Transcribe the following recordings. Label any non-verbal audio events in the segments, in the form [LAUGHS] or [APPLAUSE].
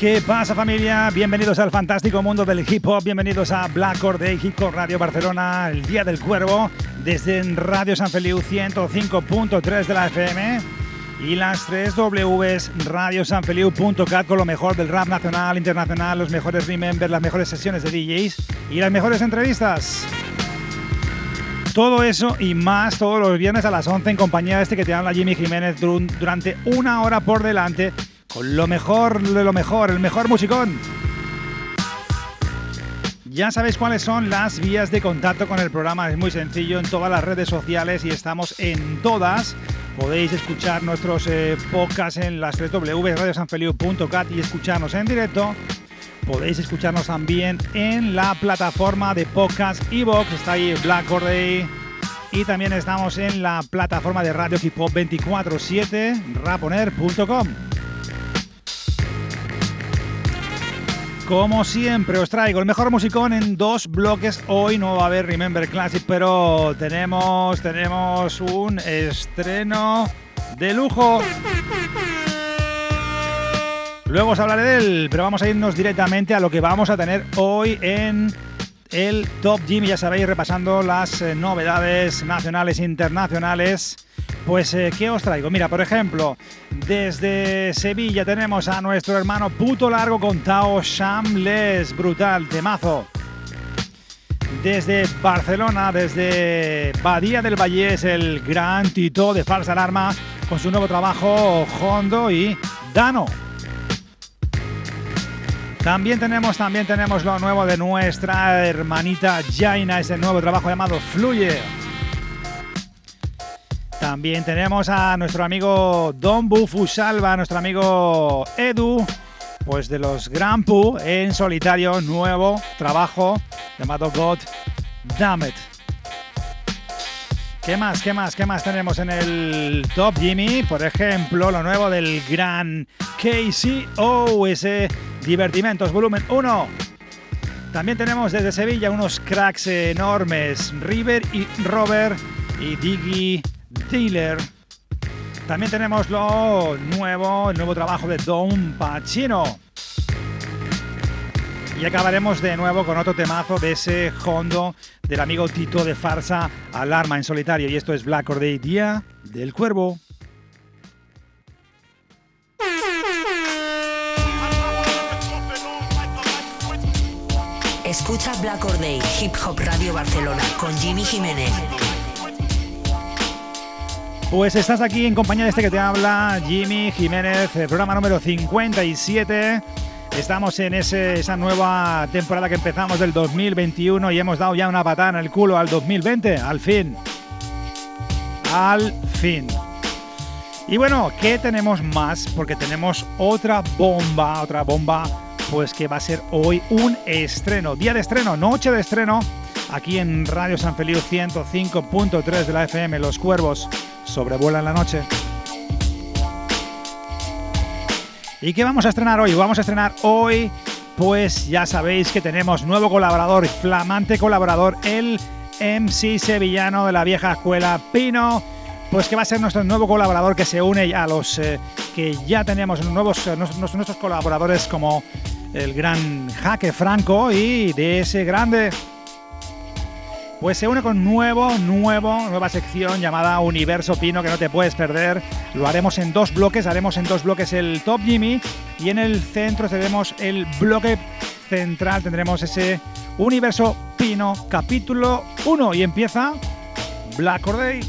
¿Qué pasa familia? Bienvenidos al fantástico mundo del hip hop, bienvenidos a Black Day Hip Hop Radio Barcelona, el Día del Cuervo, desde Radio San Feliu 105.3 de la FM y las 3 Ws radiosanfeliu.cat con lo mejor del rap nacional, internacional, los mejores remembers, las mejores sesiones de DJs y las mejores entrevistas. Todo eso y más todos los viernes a las 11 en compañía de este que te habla Jimmy Jiménez durante una hora por delante con lo mejor de lo mejor, el mejor musicón. Ya sabéis cuáles son las vías de contacto con el programa, es muy sencillo en todas las redes sociales y estamos en todas. Podéis escuchar nuestros eh, podcasts en las 3 radiosanfeliu.cat y escucharnos en directo. Podéis escucharnos también en la plataforma de podcast Evox, está ahí Black Corday. Y también estamos en la plataforma de radio hip hop 24-7, raponer.com. Como siempre os traigo el mejor musicón en dos bloques. Hoy no va a haber Remember Classic, pero tenemos, tenemos un estreno de lujo. Luego os hablaré de él, pero vamos a irnos directamente a lo que vamos a tener hoy en el Top Gym. Ya sabéis, repasando las eh, novedades nacionales e internacionales pues, eh, ¿qué os traigo? Mira, por ejemplo, desde Sevilla tenemos a nuestro hermano Puto Largo con Tao Shambles, brutal, temazo. Desde Barcelona, desde Badía del Valle, es el gran Tito de Falsa Alarma con su nuevo trabajo Hondo y Dano. También tenemos, también tenemos lo nuevo de nuestra hermanita Jaina, ese nuevo trabajo llamado Fluye. También tenemos a nuestro amigo Don Bufu Salva, nuestro amigo Edu, pues de los Grand en solitario, nuevo trabajo llamado God Damn It. ¿Qué más, qué más, qué más tenemos en el Top Jimmy? Por ejemplo, lo nuevo del gran KCO, ese Divertimentos Volumen 1. También tenemos desde Sevilla unos cracks enormes, River y Robert y Diggy Dealer. También tenemos lo nuevo, el nuevo trabajo de Don Pacino. Y acabaremos de nuevo con otro temazo de ese hondo del amigo Tito de Farsa Alarma en solitario. Y esto es Black Or Day, Día del Cuervo. Escucha Black Or Day, Hip Hop Radio Barcelona con Jimmy Jiménez. Pues estás aquí en compañía de este que te habla, Jimmy Jiménez, programa número 57. Estamos en esa nueva temporada que empezamos del 2021 y hemos dado ya una patada en el culo al 2020, al fin. Al fin. Y bueno, ¿qué tenemos más? Porque tenemos otra bomba, otra bomba, pues que va a ser hoy un estreno, día de estreno, noche de estreno, aquí en Radio San Feliu 105.3 de la FM, Los Cuervos sobrevuelan la noche. ¿Y qué vamos a estrenar hoy? Vamos a estrenar hoy, pues ya sabéis que tenemos nuevo colaborador, flamante colaborador, el MC sevillano de la vieja escuela, Pino, pues que va a ser nuestro nuevo colaborador que se une a los eh, que ya tenemos nuevos, eh, nuestros, nuestros colaboradores como el gran Jaque Franco y de ese grande pues se une con nuevo, nuevo, nueva sección llamada Universo Pino que no te puedes perder. Lo haremos en dos bloques, haremos en dos bloques el Top Jimmy y en el centro tenemos el bloque central, tendremos ese Universo Pino capítulo 1 y empieza Black Corday.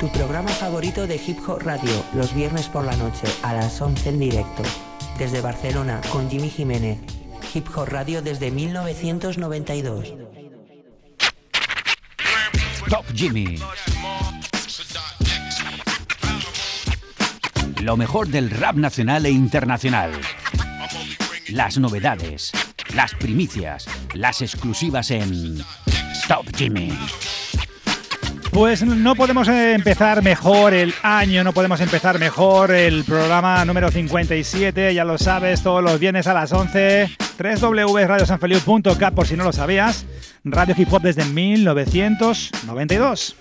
Tu programa favorito de Hip Hop Radio, los viernes por la noche a las 11 en directo. Desde Barcelona con Jimmy Jiménez Hip Hop Radio desde 1992. Top Jimmy. Lo mejor del rap nacional e internacional. Las novedades, las primicias, las exclusivas en Top Jimmy. Pues no podemos empezar mejor el año, no podemos empezar mejor el programa número 57, ya lo sabes, todos los viernes a las 11 www.radiosanfeliu.cat por si no lo sabías, Radio Hip Hop desde 1992.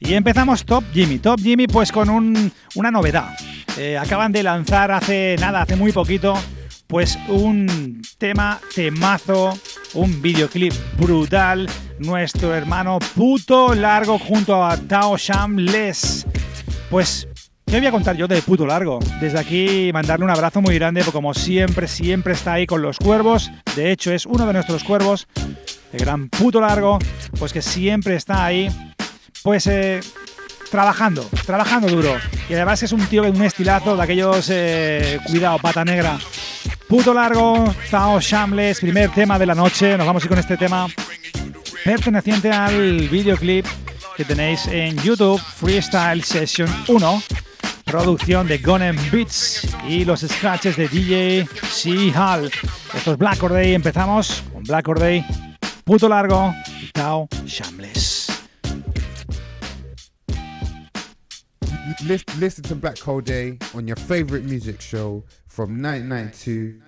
Y empezamos Top Jimmy. Top Jimmy pues con una novedad. Eh, acaban de lanzar hace nada, hace muy poquito, pues un tema temazo, un videoclip brutal. Nuestro hermano puto largo junto a Tao Les. Pues ¿Qué voy a contar yo de puto largo? Desde aquí mandarle un abrazo muy grande, porque como siempre, siempre está ahí con los cuervos. De hecho, es uno de nuestros cuervos, el gran puto largo, pues que siempre está ahí, pues eh, trabajando, trabajando duro. Y además es un tío con un estilazo de aquellos, eh, cuidado, pata negra. Puto largo, Tao Shambles, primer tema de la noche. Nos vamos a ir con este tema perteneciente al videoclip que tenéis en YouTube, Freestyle Session 1 producción de Gonen Beats y los scratches de DJ C. Hall. Esto es Black Day. Empezamos con Black Day, Puto Largo y Tao Shambles. Listen to Black Hole Day on your favorite music show from 1992.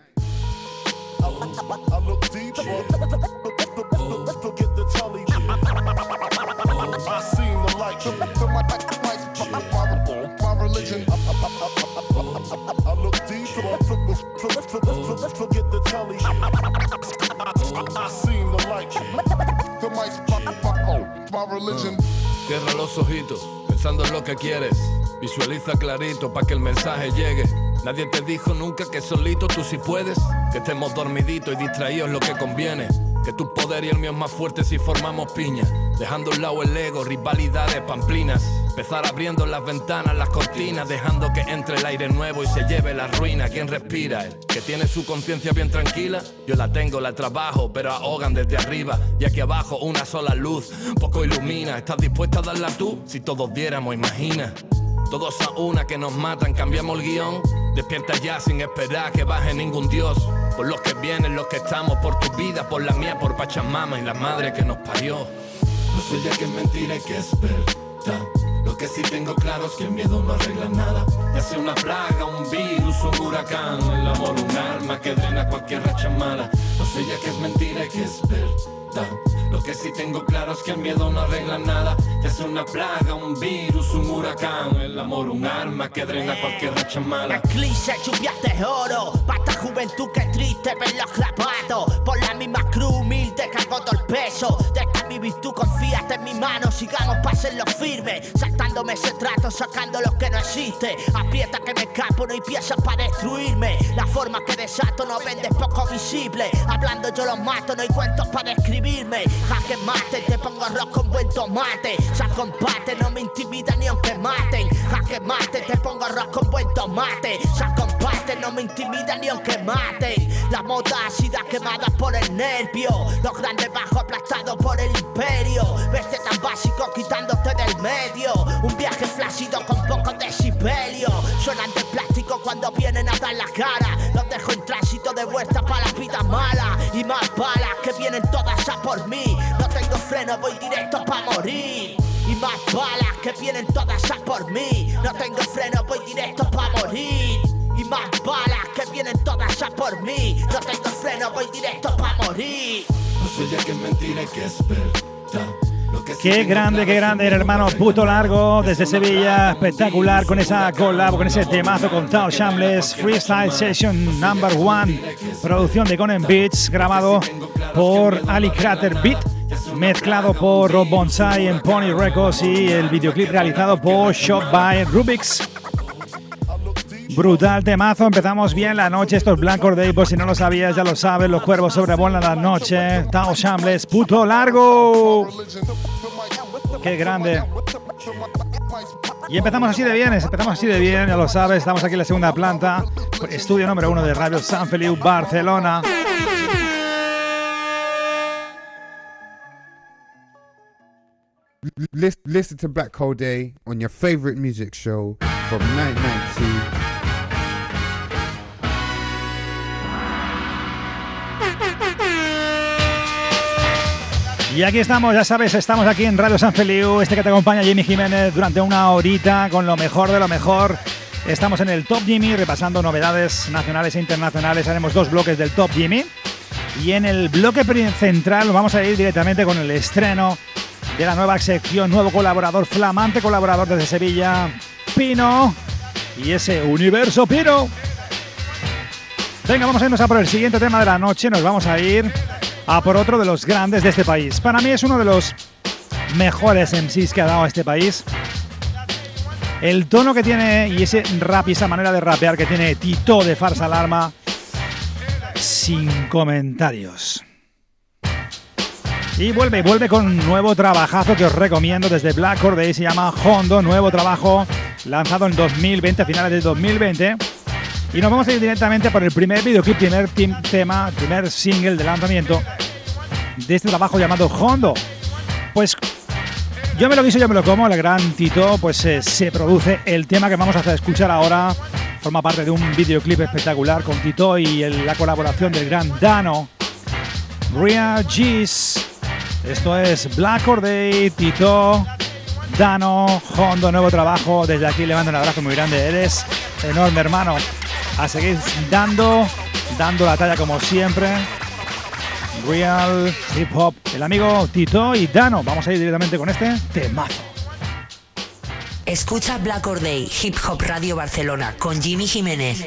Cierra los ojitos, pensando en lo que quieres. Visualiza clarito para que el mensaje llegue. Nadie te dijo nunca que solito tú sí puedes. Que estemos dormiditos y distraídos lo que conviene. Que tu poder y el mío es más fuerte si formamos piña. Dejando a un lado el ego, rivalidades, pamplinas. Empezar abriendo las ventanas, las cortinas, dejando que entre el aire nuevo y se lleve la ruina. ¿Quién respira? El que tiene su conciencia bien tranquila. Yo la tengo, la trabajo, pero ahogan desde arriba. Y aquí abajo una sola luz, poco ilumina. ¿Estás dispuesta a darla tú? Si todos diéramos, imagina. Todos a una que nos matan, cambiamos el guion. Despierta ya sin esperar que baje ningún dios. Por los que vienen, los que estamos, por tu vida, por la mía, por Pachamama y la madre que nos parió. No sé ya que es mentira y que es. Lo que sí tengo claro es que el miedo no arregla nada. Ya sea una plaga, un virus, un huracán. El amor, un arma que drena cualquier racha mala. No sé ya que es mentira y que es Lo que sí tengo claro es que el miedo no arregla nada. Ya sea una plaga, un virus, un huracán. El amor, un arma que drena cualquier racha mala. El cliché, lluvias de oro. Pa' esta juventud que triste ver los grabados. Por la misma cruz humilde cargo todo el peso. Deja mi virtud, confíate en mi mano. Sigamos, lo firme. Saltándome ese trato, sacando lo que no existe. Aprieta que me escapo, no hay piezas para destruirme. La forma que desato no vende poco visible. Hablando yo los mato, no hay cuentos para describirme. Jaque mate, te pongo arroz con buen tomate. Ya combate, no me intimida ni aunque maten. Jaque mate, te pongo arroz con buen tomate. Ya combate, no me intimida ni aunque maten. La moda ácida quemada por el nervio. Los grandes bajos aplastados por el imperio. Veste tan básico quitándote del medio. Un viaje flácido con poco decibelio. Suenan de plástico cuando vienen a dar la cara. Los dejo en tránsito de vuelta para la vida mala. Y más balas que vienen todas No tengo freno, voy directo para morir. Y más balas que vienen todas a por mí. No tengo freno, voy directo para morir. Y más balas que vienen todas a por mí. No tengo freno, voy directo para morir. No sé ya que es mentira y que es verdad Qué grande, qué grande el hermano puto largo desde Sevilla, espectacular con esa collab, con ese temazo con Tao Shambles, Freestyle Session Number One, producción de Conan Beats, grabado por Ali Crater Beat, mezclado por Rob Bonsai en Pony Records y el videoclip realizado por Shop by Rubix. Brutal temazo, empezamos bien la noche, estos blancos de por si no lo sabías, ya lo sabes, los cuervos sobrevuelan la noche, Tao Shambles, puto largo. Qué grande. Y empezamos así de bien, empezamos así de bien, ya lo sabes, estamos aquí en la segunda planta, estudio número uno de Radio San Feliu, Barcelona. Listen to Black Hole Day on your favorite music show from 1992. Y aquí estamos, ya sabes, estamos aquí en Radio San Feliu, este que te acompaña Jimmy Jiménez durante una horita con lo mejor de lo mejor. Estamos en el Top Jimmy repasando novedades nacionales e internacionales. Haremos dos bloques del Top Jimmy. Y en el bloque central vamos a ir directamente con el estreno de la nueva sección, nuevo colaborador, flamante colaborador desde Sevilla, Pino. Y ese universo Pino. Venga, vamos a irnos a por el siguiente tema de la noche. Nos vamos a ir a por otro de los grandes de este país. Para mí es uno de los mejores MCs que ha dado este país. El tono que tiene y ese rap esa manera de rapear que tiene Tito de Farsa Alarma, sin comentarios. Y vuelve, vuelve con un nuevo trabajazo que os recomiendo desde Black Day, se llama Hondo, nuevo trabajo lanzado en 2020, a finales de 2020. Y nos vamos a ir directamente por el primer videoclip, primer tema, primer single de lanzamiento de este trabajo llamado Hondo. Pues yo me lo guiso, yo me lo como, el gran Tito, pues eh, se produce el tema que vamos a escuchar ahora. Forma parte de un videoclip espectacular con Tito y la colaboración del gran Dano. Real G's. Esto es Black Or Day, Tito, Dano, Hondo, nuevo trabajo. Desde aquí le mando un abrazo muy grande. Eres enorme, hermano a seguir dando, dando la talla como siempre. Real Hip Hop, el amigo Tito y Dano. Vamos a ir directamente con este temazo. Escucha Black Or Day, Hip Hop Radio Barcelona, con Jimmy Jiménez.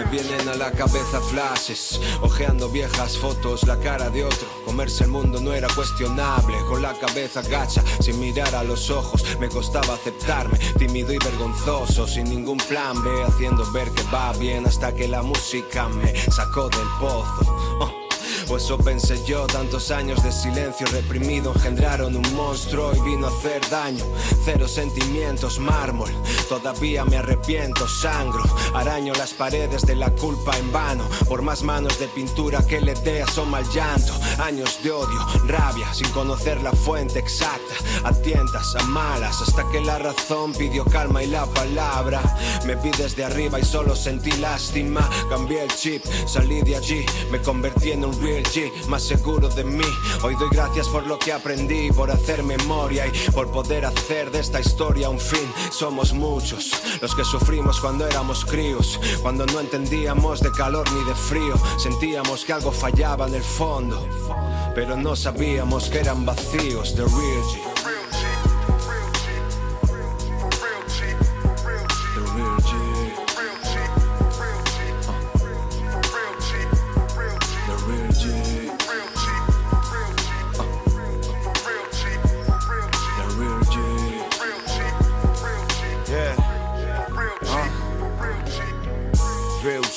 Vienen a la cabeza flashes, ojeando viejas fotos, la cara de otro. Comerse el mundo no era cuestionable, con la cabeza gacha, sin mirar a los ojos. Me costaba aceptarme, tímido y vergonzoso, sin ningún plan B, haciendo ver que va bien hasta que la música me sacó del pozo. Oh. Pues eso pensé yo, tantos años de silencio reprimido engendraron un monstruo y vino a hacer daño. Cero sentimientos, mármol, todavía me arrepiento, sangro, araño las paredes de la culpa en vano. Por más manos de pintura que le dé asoma el llanto. Años de odio, rabia, sin conocer la fuente exacta. A tientas, a malas, hasta que la razón pidió calma y la palabra. Me vi desde arriba y solo sentí lástima. Cambié el chip, salí de allí, me convertí en un real más seguro de mí. Hoy doy gracias por lo que aprendí, por hacer memoria y por poder hacer de esta historia un fin. Somos muchos los que sufrimos cuando éramos críos, cuando no entendíamos de calor ni de frío, sentíamos que algo fallaba en el fondo, pero no sabíamos que eran vacíos de real G.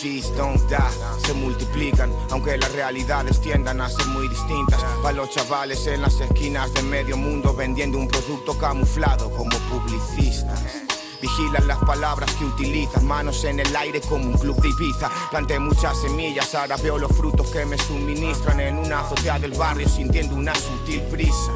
Don't die, se multiplican, aunque las realidades tiendan a ser muy distintas. Para los chavales en las esquinas de medio mundo vendiendo un producto camuflado como publicistas. Vigilan las palabras que utilizan, manos en el aire como un club de Ibiza. Planté muchas semillas, ahora veo los frutos que me suministran en una azotea del barrio sintiendo una sutil brisa.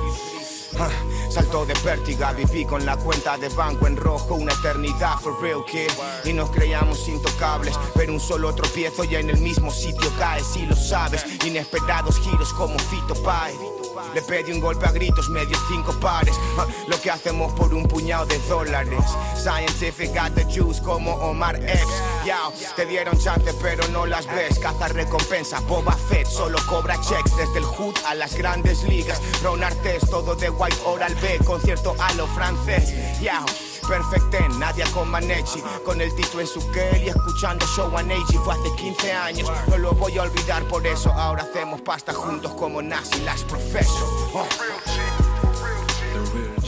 Salto de pértiga, viví con la cuenta de banco en rojo una eternidad for real kid. Y nos creíamos intocables, pero un solo tropiezo y en el mismo sitio caes si lo sabes. Inesperados giros como Fito Pai le pedí un golpe a gritos, medio cinco pares. Ah, lo que hacemos por un puñado de dólares. Scientific got the juice como Omar Epps. Yao, te dieron chance, pero no las ves. Caza recompensa, Boba Fett solo cobra checks desde el hood a las grandes ligas. Ron Artes, todo de White Oral B, concierto a lo francés. Yao. Perfecten, Nadia con Manechi. Con el Tito en su y escuchando Show One Fue hace 15 años, no lo voy a olvidar. Por eso ahora hacemos pasta juntos como Nazi Las Professor oh.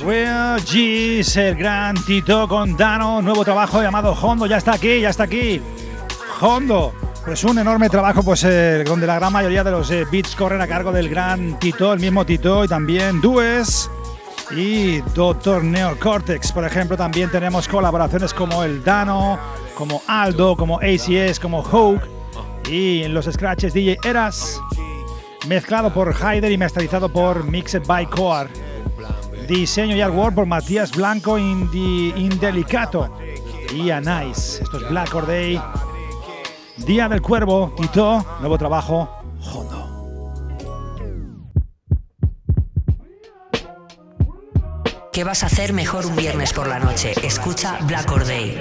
Real G, el gran Tito con Dano, nuevo trabajo llamado Hondo, ya está aquí, ya está aquí. Hondo, pues un enorme trabajo pues eh, donde la gran mayoría de los eh, beats corren a cargo del gran Tito, el mismo Tito y también Dues y Doctor Neocortex. Por ejemplo, también tenemos colaboraciones como el Dano, como Aldo, como ACS, como Hoke y en los scratches DJ Eras, mezclado por Hyder y masterizado por Mixed by Core. Diseño y artwork por Matías Blanco Indi Indelicato y Anais. Esto es Black Or Day. Día del Cuervo, Tito, nuevo trabajo, Hondo. ¿Qué vas a hacer mejor un viernes por la noche? Escucha Black Or Day.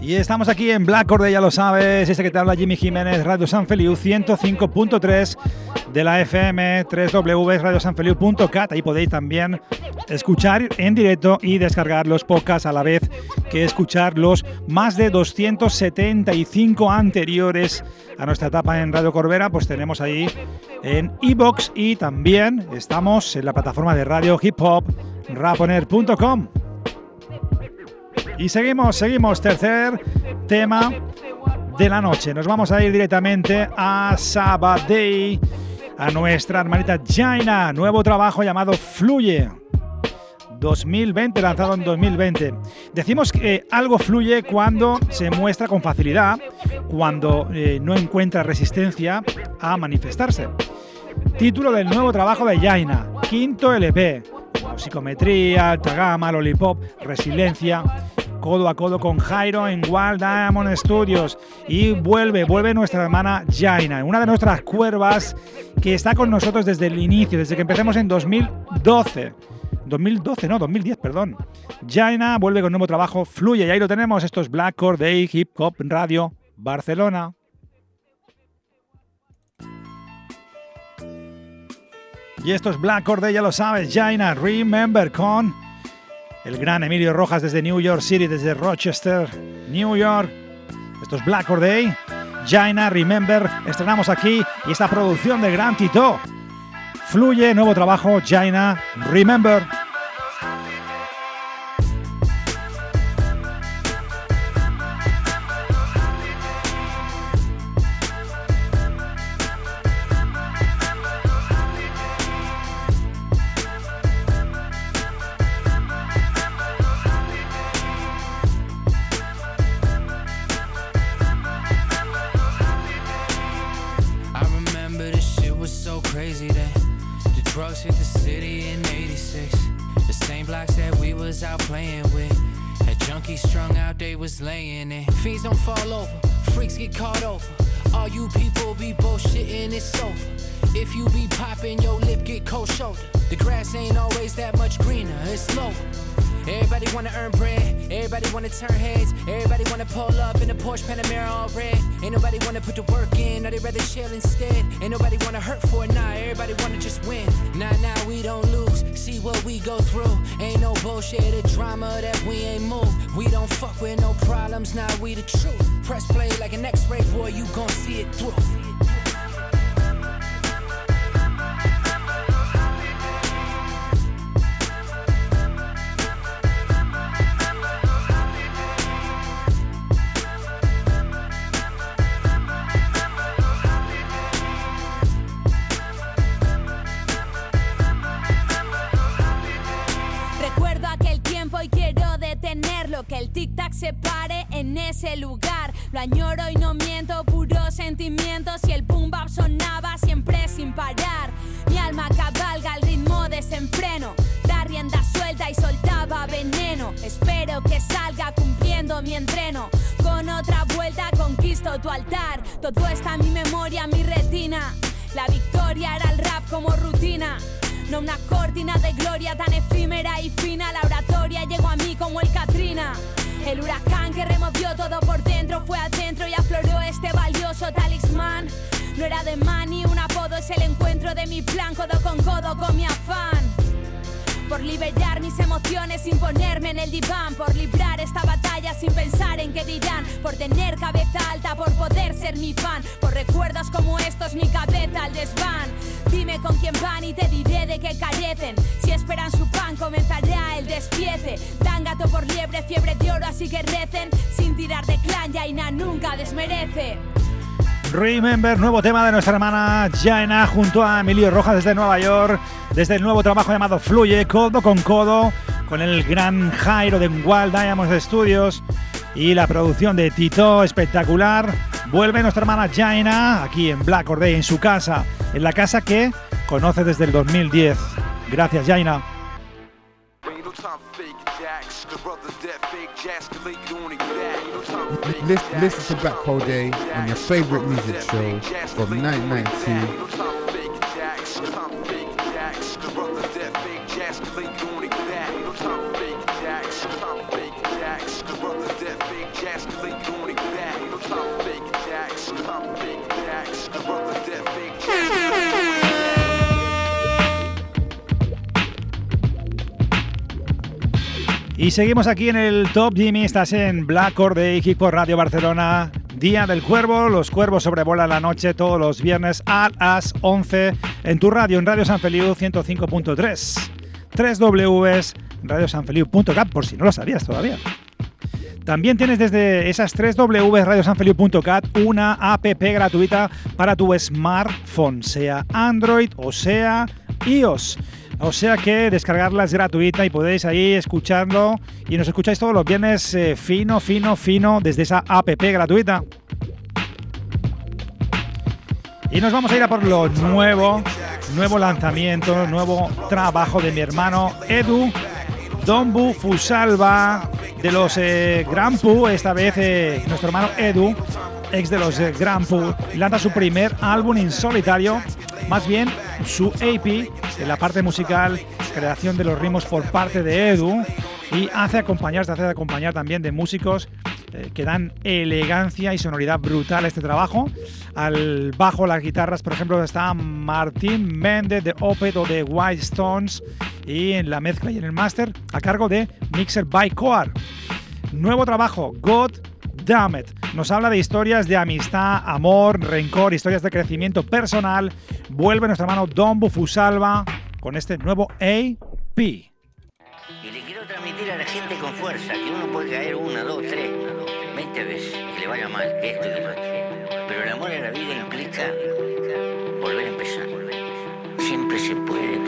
Y estamos aquí en Black Or Day, ya lo sabes, este que te habla Jimmy Jiménez, Radio San Feliu 105.3 de la FM, 3W Ahí podéis también escuchar en directo y descargar los podcasts a la vez que escuchar los más de 275 anteriores a nuestra etapa en Radio Corbera, pues tenemos ahí en iBox y también estamos en la plataforma de radio hip hop raponer.com. Y seguimos, seguimos, tercer tema de la noche. Nos vamos a ir directamente a Sabadell, a nuestra hermanita Jaina, nuevo trabajo llamado Fluye. 2020, lanzado en 2020. Decimos que algo fluye cuando se muestra con facilidad, cuando eh, no encuentra resistencia a manifestarse. Título del nuevo trabajo de Jaina, quinto LP. Psicometría, alta gama, lollipop, resiliencia, codo a codo con Jairo en Wild Diamond Studios. Y vuelve, vuelve nuestra hermana Jaina, una de nuestras cuervas que está con nosotros desde el inicio, desde que empecemos en 2012. 2012, no, 2010, perdón. Jaina vuelve con nuevo trabajo, fluye, y ahí lo tenemos, estos Black Core Day Hip Hop Radio Barcelona. Y esto es Black Day, ya lo sabes, Jaina, Remember con el gran Emilio Rojas desde New York City, desde Rochester, New York. Esto es Black Day, Jaina, Remember, estrenamos aquí y esta producción de Gran Tito. Fluye, nuevo trabajo, Jaina, Remember. Drugs hit the city in 86. The same blocks that we was out playing with. Had junkies strung out, they was laying it. Fiends don't fall over, freaks get caught over. All you people be bullshitting, it's over. If you be popping, your lip get cold shoulder. The grass ain't always that much greener, it's lower. Everybody wanna earn bread, everybody wanna turn heads, everybody wanna pull up in a Porsche Panamera all red. Ain't nobody wanna put the work in, or they rather chill instead. Ain't nobody wanna hurt for it, nah, everybody wanna just win. Nah, nah, we don't lose, see what we go through. Ain't no bullshit or drama that we ain't move. We don't fuck with no problems, nah, we the truth. Press play like an x ray, boy, you gon' see it through. Ese lugar. Lo añoro y no miento, puros sentimientos y el boom bap sonaba siempre sin parar. Mi alma cabalga al ritmo desenfreno, da rienda suelta y soltaba veneno. Espero que salga cumpliendo mi entreno. Con otra vuelta conquisto tu altar. Todo está en mi memoria, mi retina. La victoria era el rap como rutina. No una cortina de gloria tan efímera y fina. La oratoria llegó a mí como el Katrina. El huracán que removió todo por dentro fue adentro y afloró este valioso talismán. No era de mani, un apodo es el encuentro de mi plan, codo con codo con mi afán por liberar mis emociones sin ponerme en el diván, por librar esta batalla sin pensar en qué dirán, por tener cabeza alta, por poder ser mi fan, por recuerdos como estos mi cabeza al desván. Dime con quién van y te diré de qué carecen. Si esperan su pan, comenzará el despiece. Dan gato por liebre, fiebre de oro, así que recen. Sin tirar de clan, Yaina nunca desmerece. Remember, nuevo tema de nuestra hermana Jaina junto a Emilio Rojas desde Nueva York, desde el nuevo trabajo llamado Fluye, codo con codo, con el gran Jairo de Wild Diamonds Studios y la producción de Tito espectacular. Vuelve nuestra hermana Jaina aquí en Black Day, en su casa, en la casa que conoce desde el 2010. Gracias, Jaina. Listen, listen to Black Hole Day on your favorite music show from 1992. Y seguimos aquí en el Top Jimmy, estás en Black Day, Hip Radio Barcelona, Día del Cuervo, los cuervos sobrevuelan la noche todos los viernes a las 11 en tu radio, en Radio San Feliu 105.3, 3 Ws, radiosanfeliu.cat, por si no lo sabías todavía. También tienes desde esas 3 W radiosanfeliu.cat una app gratuita para tu smartphone, sea Android o sea iOS. O sea que descargarla es gratuita y podéis ahí escucharlo y nos escucháis todos los viernes eh, fino, fino, fino desde esa app gratuita. Y nos vamos a ir a por lo nuevo, nuevo lanzamiento, nuevo trabajo de mi hermano Edu Dombu Fusalva de los eh, Grand esta vez eh, nuestro hermano Edu, ex de los eh, lanza su primer álbum en solitario más bien su AP, en la parte musical, creación de los ritmos por parte de Edu, y hace acompañar, hace acompañar también de músicos eh, que dan elegancia y sonoridad brutal a este trabajo. Al bajo, las guitarras, por ejemplo, está Martín Méndez de Opet o de White Stones, y en la mezcla y en el máster a cargo de Mixer by Coar. Nuevo trabajo, God Damn Nos habla de historias de amistad, amor, rencor, historias de crecimiento personal. Vuelve nuestro hermano Don Bufusalva con este nuevo AP. Y le quiero transmitir a la gente con fuerza que uno puede caer una, dos, tres, veinte veces, que le vaya mal, que esto y lo otro. Pero el amor a la vida implica volver a empezar. Siempre se puede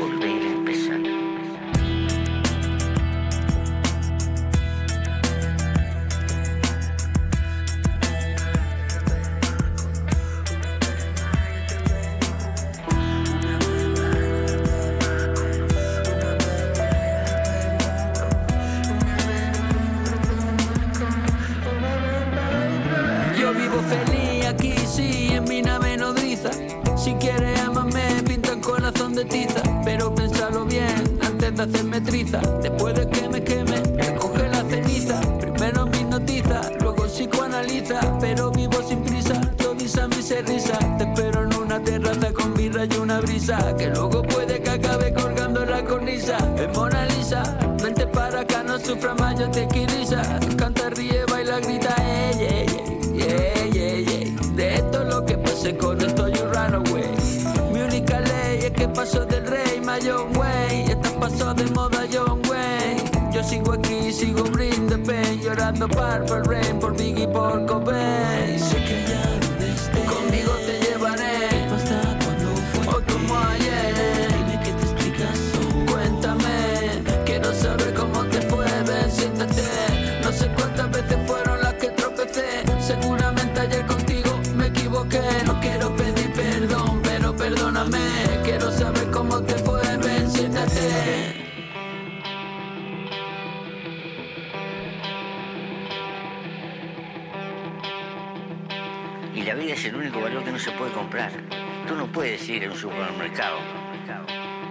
pero pensalo bien antes de hacerme triza. Después de que me queme, recoge la ceniza. Primero mis noticias, luego psicoanaliza, pero vivo sin prisa. Yo visa mi risa. Te espero en una terraza con birra y una brisa, que luego puede que acabe colgando la cornisa. Es Mona Lisa, vente para acá, no sufra más, yo te. Canta, ríe, John Wayne. Esta pasó de moda John Wayne. Yo sigo aquí, sigo bring the pain. Llorando Purple Rain por Biggie por Cobain. Comprar. Tú no puedes ir a un supermercado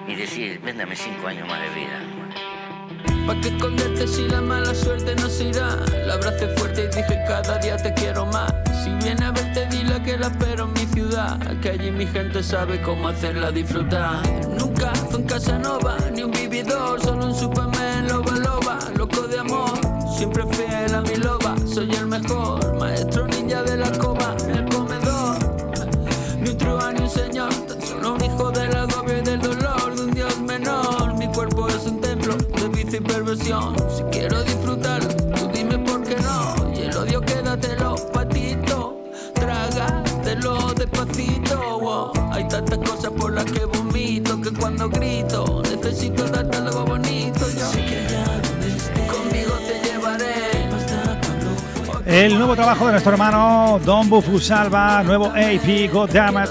y decir, véndame cinco años más de vida. ¿Pa' qué esconderte si la mala suerte no se irá? La abracé fuerte y dije cada día te quiero más. Si viene a verte, dile que la espero en mi ciudad. Que allí mi gente sabe cómo hacerla disfrutar. Nunca fue en Casanova, ni un vividor, solo un Superman, loba, loba, loco de amor. Siempre fiel a mi loba, soy el mejor, maestro Si quiero disfrutar, tú dime por qué no. Y el odio quédatelo, patito. Trágatelo despacito. wow. Hay tantas cosas por las que vomito que cuando grito necesito darte algo bonito. Yo conmigo te llevaré. El nuevo trabajo de nuestro hermano Don Bufusalva, nuevo AP, God Damn It.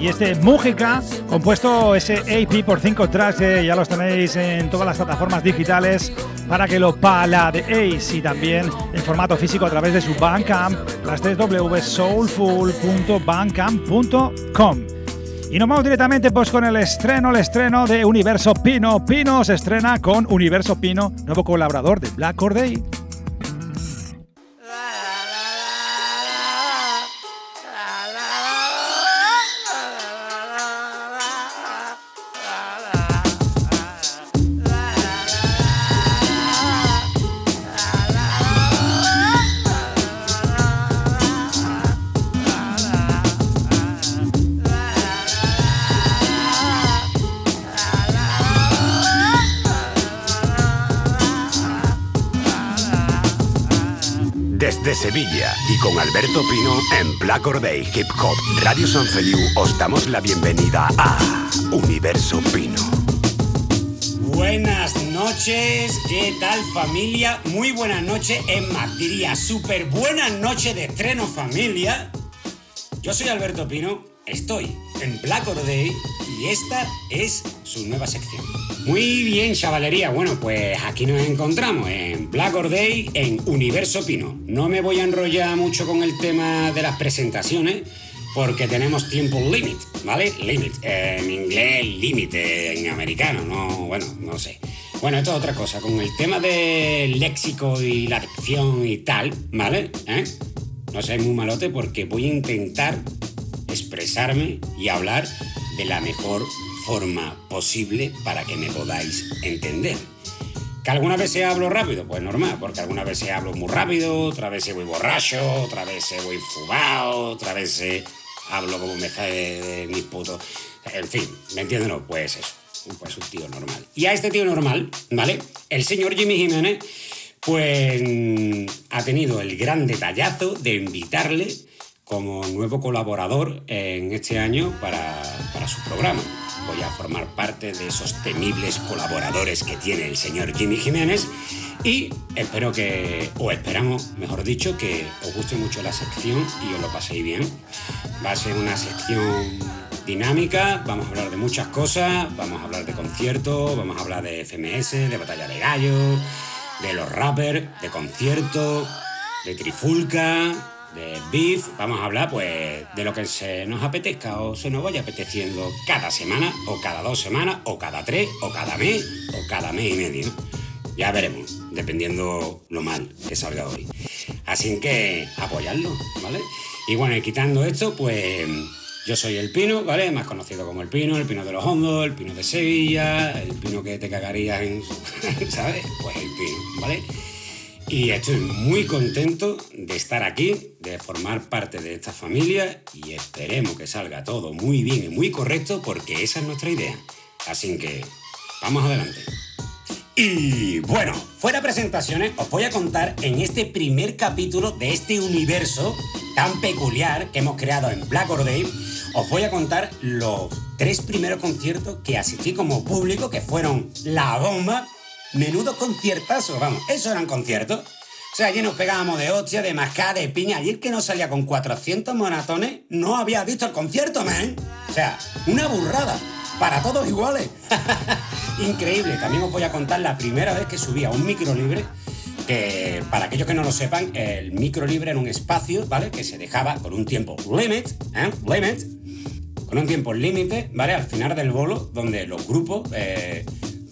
Y este Mújica, compuesto ese AP por cinco tracks, que ya los tenéis en todas las plataformas digitales para que lo paladeéis y también en formato físico a través de su Bandcamp, las 3 www.soulful.bandcamp.com. Y nos vamos directamente pues con el estreno, el estreno de Universo Pino. Pino se estrena con Universo Pino, nuevo colaborador de Black Corday. Sevilla y con Alberto Pino en Black Or Day Hip Hop Radio San Feliu os damos la bienvenida a Universo Pino. Buenas noches, ¿qué tal familia? Muy buenas noches, es más, diría súper buenas noches de estreno familia. Yo soy Alberto Pino, estoy en Black Or Day y esta es su nueva sección. Muy bien, chavalería. Bueno, pues aquí nos encontramos en Black Or Day en Universo Pino. No me voy a enrollar mucho con el tema de las presentaciones porque tenemos tiempo limit, ¿vale? Limit. eh, en inglés, límite, en americano, no, bueno, no sé. Bueno, esto es otra cosa. Con el tema del léxico y la dicción y tal, ¿vale? ¿Eh? No seáis muy malote porque voy a intentar expresarme y hablar de la mejor forma posible para que me podáis entender. ¿Que algunas veces hablo rápido? Pues normal, porque algunas veces hablo muy rápido, otras veces voy borracho, otras veces voy fumado, otras veces hablo como me de, mis putos. En fin, ¿me entienden? No, pues eso. Pues un tío normal. Y a este tío normal, ¿vale? El señor Jimmy Jiménez, pues mm, ha tenido el gran detallazo de invitarle como nuevo colaborador en este año para su programa. Voy a formar parte de esos temibles colaboradores que tiene el señor Jimmy Jiménez y espero que, o esperamos, mejor dicho, que os guste mucho la sección y os lo paséis bien. Va a ser una sección dinámica, vamos a hablar de muchas cosas, vamos a hablar de conciertos, vamos a hablar de FMS, de batalla de gallos, de los rappers, de conciertos, de trifulca, de beef, vamos a hablar pues de lo que se nos apetezca o se nos vaya apeteciendo cada semana o cada dos semanas o cada tres o cada mes o cada mes y medio. Ya veremos, dependiendo lo mal que salga hoy. Así que apoyarlo, ¿vale? Y bueno, y quitando esto, pues yo soy el Pino, ¿vale? Más conocido como el Pino, el Pino de los Hondos, el Pino de Sevilla, el Pino que te cagarías en... [LAUGHS] ¿sabes? Pues el Pino, ¿vale? Y estoy muy contento de estar aquí, de formar parte de esta familia y esperemos que salga todo muy bien y muy correcto porque esa es nuestra idea. Así que vamos adelante. Y bueno, fuera presentaciones, os voy a contar en este primer capítulo de este universo tan peculiar que hemos creado en Black Or os voy a contar los tres primeros conciertos que asistí como público, que fueron la bomba, menudo conciertazo, vamos, eso eran conciertos. O sea, allí nos pegábamos de hostia, de mascada, de piña. Ayer que no salía con 400 monatones, no había visto el concierto, man. O sea, una burrada. Para todos iguales. [LAUGHS] Increíble. También os voy a contar la primera vez que subí a un micro libre que para aquellos que no lo sepan, el micro libre era un espacio, ¿vale? Que se dejaba con un tiempo limit, ¿eh? Limit, con un tiempo límite, ¿vale? Al final del bolo, donde los grupos, eh,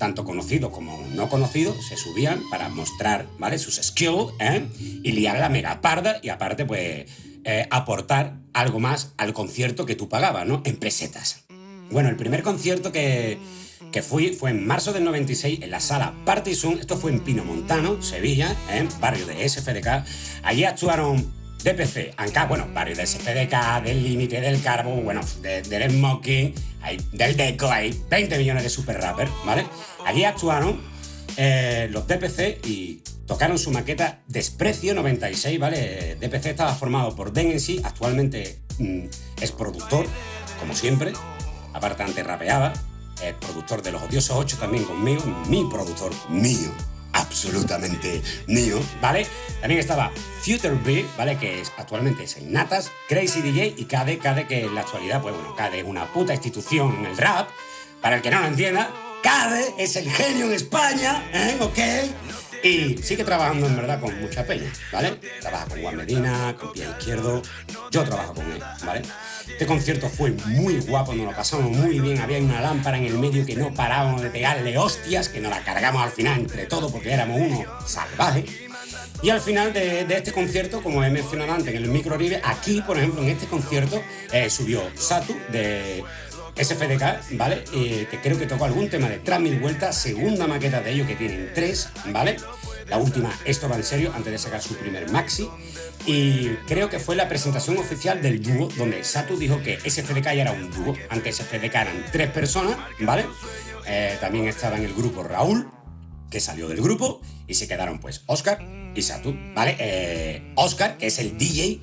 tanto conocidos como no conocidos, se subían para mostrar, ¿vale? Sus skills, ¿eh? Y liar la mega parda y aparte, pues, eh, aportar algo más al concierto que tú pagabas, ¿no? En pesetas. Bueno, el primer concierto que que fui, fue en marzo del 96 en la sala Partizun, esto fue en Pino Montano, Sevilla, en barrio de SFDK. Allí actuaron DPC, Anca, bueno, barrio de SFDK, del Límite, del Carbo, bueno, del Smoking, hay, del Deco, hay 20 millones de super rappers, ¿vale? Allí actuaron eh, los DPC y tocaron su maqueta Desprecio 96, ¿vale? DPC estaba formado por Den en sí, actualmente mm, es productor, como siempre, aparte antes rapeaba, el productor de Los Odiosos 8 también conmigo, mi productor mío, absolutamente mío, ¿vale? También estaba Future B, ¿vale? Que es, actualmente es en Natas, Crazy DJ y KD, KD que en la actualidad, pues bueno, KD es una puta institución en el rap, para el que no lo entienda, KD es el genio en España, ¿eh? ¿Ok? Y sigue trabajando en verdad con mucha peña, ¿vale? Trabaja con Juan Medina, con Pie Izquierdo, yo trabajo con él, ¿vale? Este concierto fue muy guapo, nos lo pasamos muy bien. Había una lámpara en el medio que no parábamos de pegarle hostias, que nos la cargamos al final entre todos porque éramos unos salvajes. Y al final de, este concierto, como he mencionado antes en el micro aquí, por ejemplo, en este concierto, eh, subió Satu de SFDK, ¿vale? Eh, que creo que tocó algún tema de Tras Mil Vueltas, segunda maqueta de ellos que tienen tres, ¿vale? La última, esto va en serio, antes de sacar su primer maxi. Y creo que fue la presentación oficial del dúo, donde Satu dijo que SFDK ya era un dúo. Antes SFDK eran tres personas, ¿vale? Eh, también estaba en el grupo Raúl, que salió del grupo, y se quedaron pues Oscar y Satu, ¿vale? Eh, Oscar, que es el DJ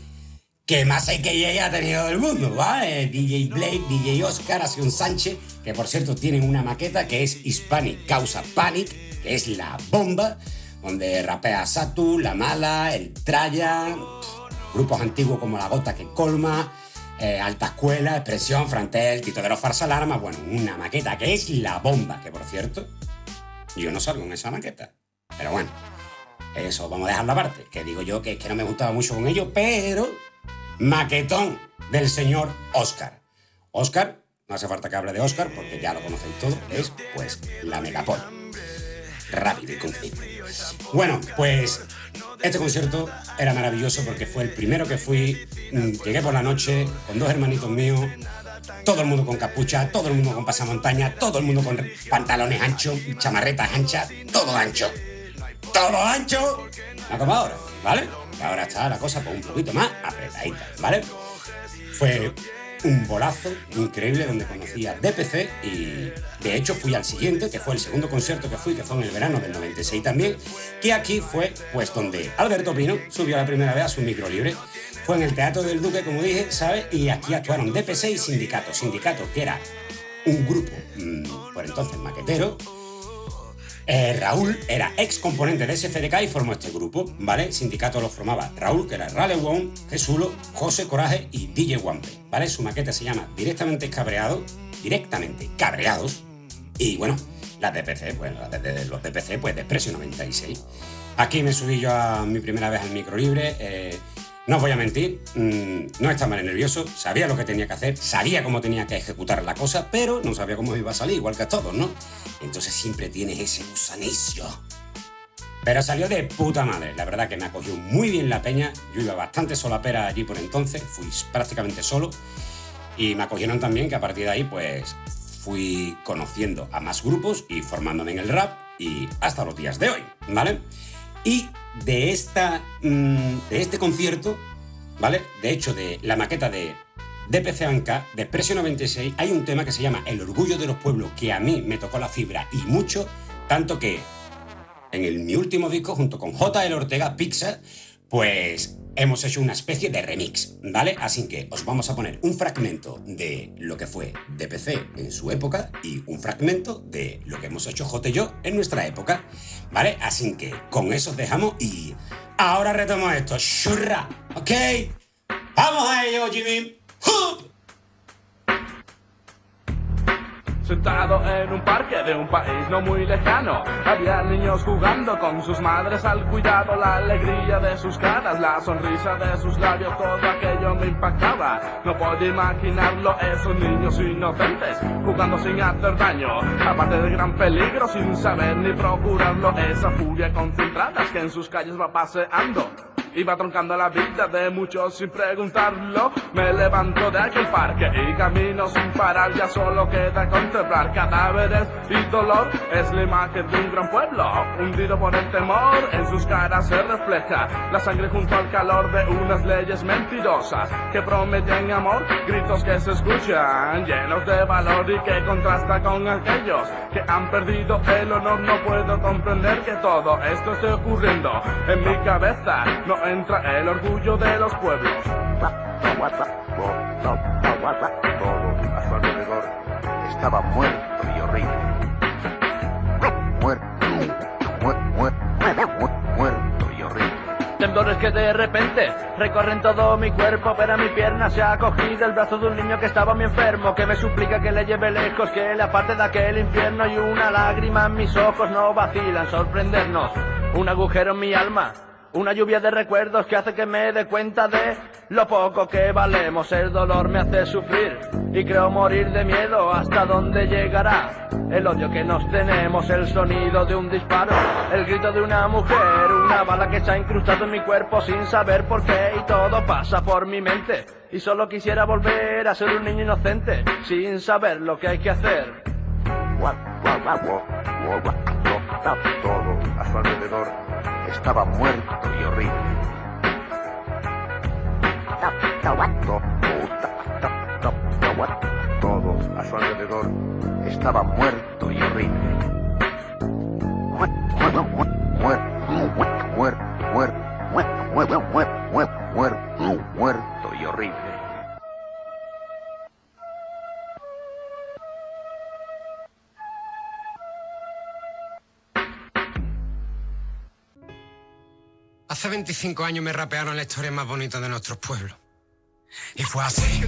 que más que ha tenido del mundo, ¿vale? DJ Blake, DJ Oscar, un Sánchez, que por cierto tienen una maqueta que es Hispanic Causa Panic, que es la bomba donde rapea Satu, La Mala, El Traya, grupos antiguos como La Gota que Colma, eh, Alta Escuela, Expresión, Frantel, Tito de los Farsa Alarma, bueno, una maqueta que es la bomba, que por cierto, yo no salgo en esa maqueta. Pero bueno, eso vamos a dejarlo aparte, que digo yo que es que no me gustaba mucho con ellos, pero maquetón del señor Oscar. Oscar, no hace falta que hable de Oscar porque ya lo conocéis todo, es pues la Megapol rápido y conciso. Bueno, pues este concierto era maravilloso porque fue el primero que fui. Mm, llegué por la noche con dos hermanitos míos, todo el mundo con capucha, todo el mundo con pasamontaña, todo el mundo con pantalones anchos, chamarretas anchas, todo ancho. Todo ancho. No como ahora, ¿vale? Ahora está la cosa pues, un poquito más apretadita, ¿vale? Fue un bolazo increíble donde conocí a DPC y de hecho fui al siguiente, que fue el segundo concierto que fui, que fue en el verano del 96 también, que aquí fue pues donde Alberto Pino subió la primera vez a su micro libre. Fue en el Teatro del Duque, como dije, ¿sabes? Y aquí actuaron DPC y Sindicato. Sindicato, que era un grupo, mm, por entonces maquetero, eh, Raúl era ex componente de SFDK y formó este grupo, ¿vale? Sindicato lo formaba Raúl, que era Rale Wong, Jesulo, José Coraje y DJ Wampe, ¿vale? Su maqueta se llama Directamente Cabreado, Directamente Cabreados, y bueno, las DPC, pues de, los DPC, pues de Expresio 96. Aquí me subí yo a mi primera vez al micro libre, eh, no os voy a mentir, mm, no estaba mal nervioso, sabía lo que tenía que hacer, sabía cómo tenía que ejecutar la cosa, pero no sabía cómo iba a salir, igual que a todos, ¿no? Entonces siempre tienes ese gusanillo. Pero salió de puta madre, la verdad que me acogió muy bien la peña, yo iba bastante solapera allí por entonces, fui prácticamente solo, y me acogieron también que a partir de ahí pues fui conociendo a más grupos y formándome en el rap y hasta los días de hoy, ¿vale? Y de, esta, mm, de este concierto, ¿vale? De hecho, de la maqueta de DPC Anca, de Expresio 96, hay un tema que se llama El orgullo de los pueblos, que a mí me tocó la fibra y mucho, tanto que en el, mi último disco, junto con J.L. Ortega, Pizza, pues hemos hecho una especie de remix, ¿vale? Así que os vamos a poner un fragmento de lo que fue DPC en su época y un fragmento de lo que hemos hecho J en nuestra época, ¿vale? Así que con eso os dejamos y ahora retomo esto, ¡shurra! ¿Ok? ¡Vamos a ello, Jimmy! Sentado en un parque de un país no muy lejano, había niños jugando con sus madres al cuidado, la alegría de sus caras, la sonrisa de sus labios, todo aquello me impactaba. No podía imaginarlo, esos niños inocentes, jugando sin hacer daño, aparte del gran peligro, sin saber ni procurarlo, esa furia concentrada que en sus calles va paseando. Iba troncando la vida de muchos sin preguntarlo. Me levanto de aquel parque y camino sin parar. Ya solo queda contemplar cadáveres y dolor. Es la imagen de un gran pueblo, hundido por el temor. En sus caras se refleja la sangre junto al calor de unas leyes mentirosas que prometen amor. Gritos que se escuchan llenos de valor y que contrasta con aquellos que han perdido el honor. No puedo comprender que todo esto esté ocurriendo en mi cabeza. Entra el orgullo de los pueblos. Todo a su alrededor estaba muerto y horrible. Muerto, muerto, muerto y horrible. Temblores que de repente recorren todo mi cuerpo, pero mi pierna se ha cogido el brazo de un niño que estaba muy enfermo, que me suplica que le lleve lejos, que le aparte de aquel infierno y una lágrima en mis ojos no vacilan sorprendernos. Un agujero en mi alma, una lluvia de recuerdos que hace que me dé cuenta de lo poco que valemos. El dolor me hace sufrir y creo morir de miedo hasta dónde llegará. El odio que nos tenemos, el sonido de un disparo, el grito de una mujer, una bala que se ha incrustado en mi cuerpo sin saber por qué y todo pasa por mi mente. Y solo quisiera volver a ser un niño inocente sin saber lo que hay que hacer. Todo a su alrededor estaba muerto y horrible. Todo a su alrededor estaba muerto y horrible. Muerto, muerto, muerto, muerto, 25 años me rapearon la historia más bonita de nuestros pueblos. Y fue así.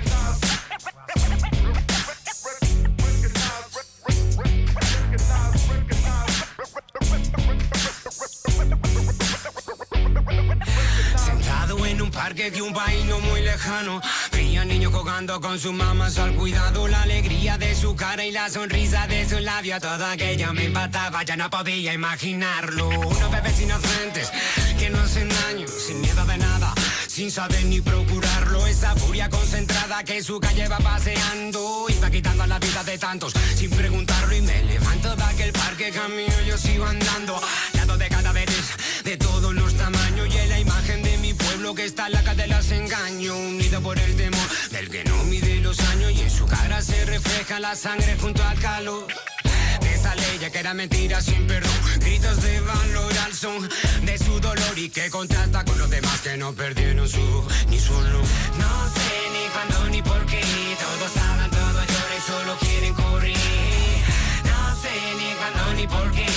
Sentado en un parque de un país no muy lejano, veía niños jugando con sus mamás al cuidado, la alegría de su cara y la sonrisa de su labio, todo aquello me impactaba, ya no podía imaginarlo. Unos bebés inocentes que no hacen daño, sin miedo de nada, sin saber ni procurarlo. Esa furia concentrada que su calle va paseando y va quitando la vida de tantos sin preguntarlo. Y me levanto de aquel parque camino, yo sigo andando, lado de cadáveres de todos los tamaños y en la imagen de mi pueblo que está en la de las engaño, unido por el temor del que no mide los años y en su cara se refleja la sangre junto al calor esa ley que era mentira sin perdón. Gritos de valor al son de su dolor y que contrasta con los demás que no perdieron su ni su olor. No sé ni cuándo ni por qué, todos hablan, todos lloran y solo quieren correr. No sé ni cuándo ni por qué,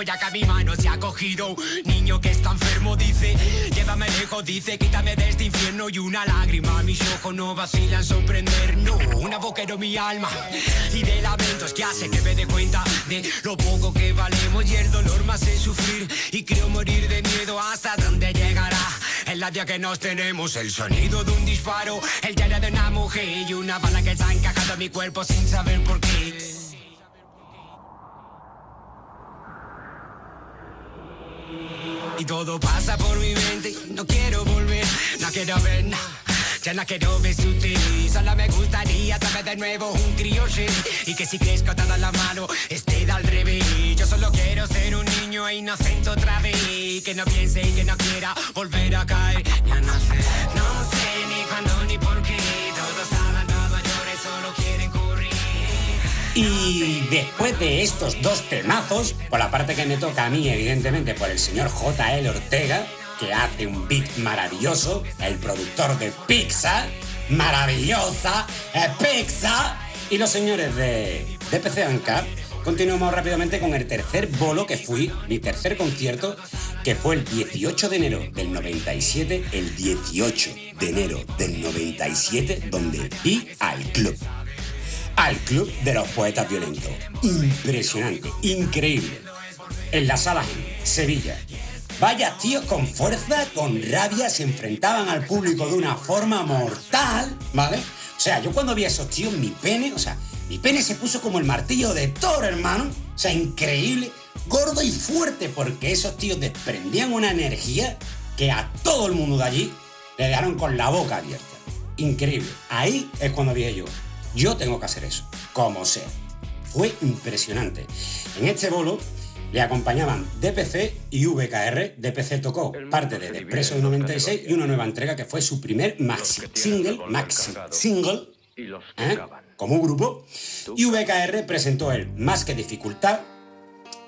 a ya que a mi mano se ha cogido. Niño que está enfermo dice llévame lejos dice quítame de este infierno y una lágrima mis ojos no vacilan sorprender no una boquero mi alma. Y de lamentos que hace que me dé cuenta de lo poco que valemos y el dolor me hace sufrir. Y creo morir de miedo hasta dónde llegará. El labio que nos tenemos el sonido de un disparo el diario de una mujer y una bala que está encajando en mi cuerpo sin saber por qué Y todo pasa por mi mente, no quiero volver, no quiero ver nada. Ya no quiero ver su solo me gustaría saber de nuevo un crioche Y que si crezco toda la mano esté al revés. Yo solo quiero ser un niño e inocente otra vez. Que no piense y que no quiera volver a caer. Ya no sé, no sé ni cuándo ni por qué. Todos Y después de estos dos temazos, por la parte que me toca a mí, evidentemente, por el señor J.L. Ortega, que hace un beat maravilloso, el productor de Pixar, maravillosa, eh, pizza y los señores de, de PC Ancar. Continuamos rápidamente con el tercer bolo que fui, mi tercer concierto, que fue el 18 de enero del 97, el 18 de enero del 97, donde vi al club. Al club de los poetas violentos. Impresionante, increíble. En la sala Sevilla. Vaya tíos con fuerza, con rabia, se enfrentaban al público de una forma mortal, ¿vale? O sea, yo cuando vi a esos tíos, mi pene, o sea, mi pene se puso como el martillo de Thor, hermano. O sea, increíble, gordo y fuerte, porque esos tíos desprendían una energía que a todo el mundo de allí le dejaron con la boca abierta. Increíble. Ahí es cuando dije yo, yo tengo que hacer eso, como sea. Fue impresionante. En este bolo le acompañaban DPC y VKR. DPC tocó parte de Despreso del 96 y una nueva entrega que fue su primer maxi single, maxi single, ¿eh? como grupo. Y VKR presentó el Más que dificultad,